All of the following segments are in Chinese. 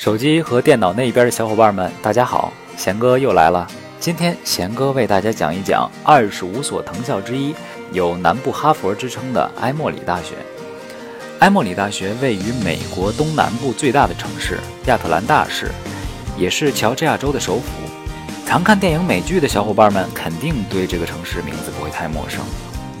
手机和电脑那一边的小伙伴们，大家好，贤哥又来了。今天贤哥为大家讲一讲二十五所藤校之一，有南部哈佛之称的埃默里大学。埃默里大学位于美国东南部最大的城市亚特兰大市，也是乔治亚州的首府。常看电影美剧的小伙伴们肯定对这个城市名字不会太陌生。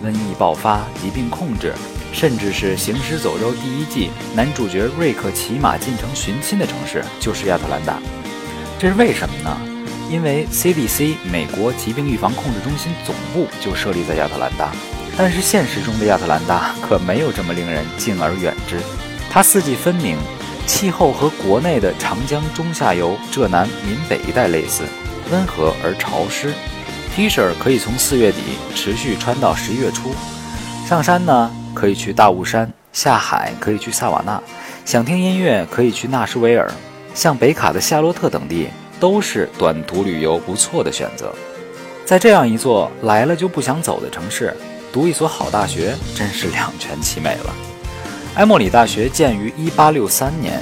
瘟疫爆发，疾病控制。甚至是《行尸走肉》第一季男主角瑞克骑马进城寻亲的城市就是亚特兰大，这是为什么呢？因为 CDC 美国疾病预防控制中心总部就设立在亚特兰大，但是现实中的亚特兰大可没有这么令人敬而远之。它四季分明，气候和国内的长江中下游浙南闽北一带类似，温和而潮湿。T 恤可以从四月底持续穿到十一月初，上山呢？可以去大雾山下海，可以去萨瓦纳，想听音乐可以去纳什维尔，像北卡的夏洛特等地都是短途旅游不错的选择。在这样一座来了就不想走的城市，读一所好大学真是两全其美了。埃默里大学建于1863年，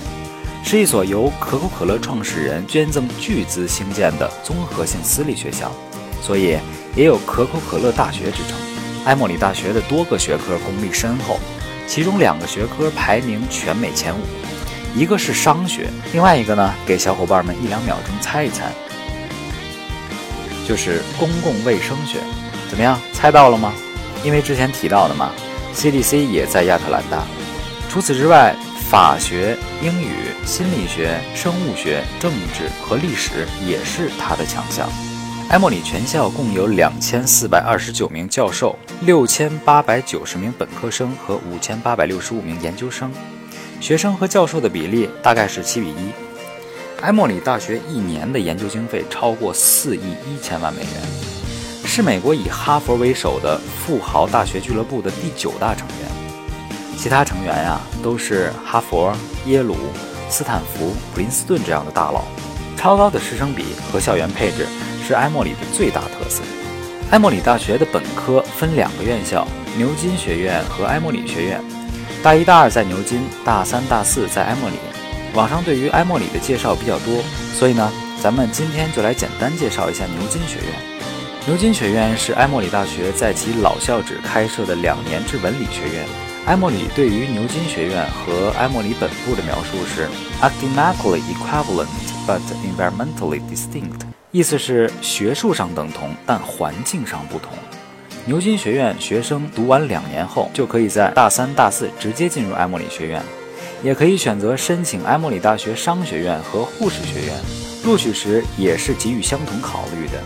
是一所由可口可乐创始人捐赠巨资兴建的综合性私立学校，所以也有可口可乐大学之称。埃默里大学的多个学科功力深厚，其中两个学科排名全美前五，一个是商学，另外一个呢，给小伙伴们一两秒钟猜一猜，就是公共卫生学。怎么样，猜到了吗？因为之前提到的嘛，CDC 也在亚特兰大。除此之外，法学、英语、心理学、生物学、政治和历史也是它的强项。埃默里全校共有两千四百二十九名教授，六千八百九十名本科生和五千八百六十五名研究生，学生和教授的比例大概是七比一。埃默里大学一年的研究经费超过四亿一千万美元，是美国以哈佛为首的富豪大学俱乐部的第九大成员。其他成员呀，都是哈佛、耶鲁、斯坦福、普林斯顿这样的大佬。超高的师生比和校园配置。是埃默里的最大特色。埃默里大学的本科分两个院校：牛津学院和埃默里学院。大一、大二在牛津，大三、大四在埃默里。网上对于埃默里的介绍比较多，所以呢，咱们今天就来简单介绍一下牛津学院。牛津学院是埃默里大学在其老校址开设的两年制文理学院。埃默里对于牛津学院和埃默里本部的描述是：academically equivalent but environmentally distinct。意思是学术上等同，但环境上不同。牛津学院学生读完两年后，就可以在大三、大四直接进入埃默里学院，也可以选择申请埃默里大学商学院和护士学院，录取时也是给予相同考虑的。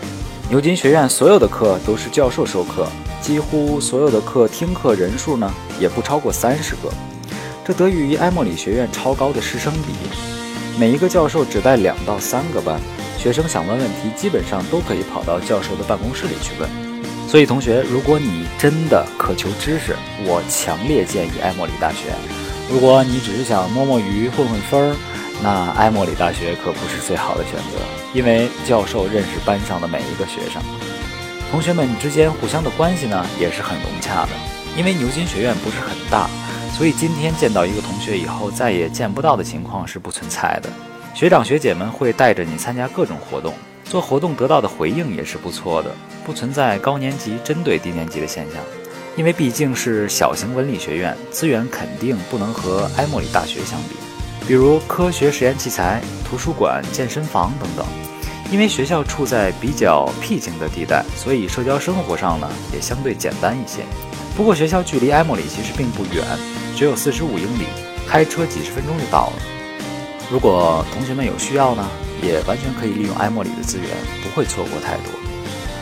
牛津学院所有的课都是教授授课，几乎所有的课听课人数呢也不超过三十个，这得益于埃默里学院超高的师生比，每一个教授只带两到三个班。学生想问问题，基本上都可以跑到教授的办公室里去问。所以，同学，如果你真的渴求知识，我强烈建议埃默里大学。如果你只是想摸摸鱼、混混分儿，那埃默里大学可不是最好的选择，因为教授认识班上的每一个学生，同学们之间互相的关系呢也是很融洽的。因为牛津学院不是很大，所以今天见到一个同学以后再也见不到的情况是不存在的。学长学姐们会带着你参加各种活动，做活动得到的回应也是不错的，不存在高年级针对低年级的现象。因为毕竟是小型文理学院，资源肯定不能和埃默里大学相比，比如科学实验器材、图书馆、健身房等等。因为学校处在比较僻静的地带，所以社交生活上呢也相对简单一些。不过学校距离埃默里其实并不远，只有四十五英里，开车几十分钟就到了。如果同学们有需要呢，也完全可以利用埃默里的资源，不会错过太多。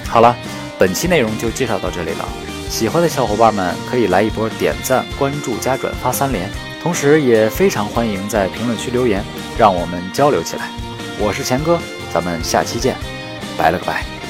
好了，本期内容就介绍到这里了。喜欢的小伙伴们可以来一波点赞、关注加转发三连，同时也非常欢迎在评论区留言，让我们交流起来。我是钱哥，咱们下期见，拜了个拜。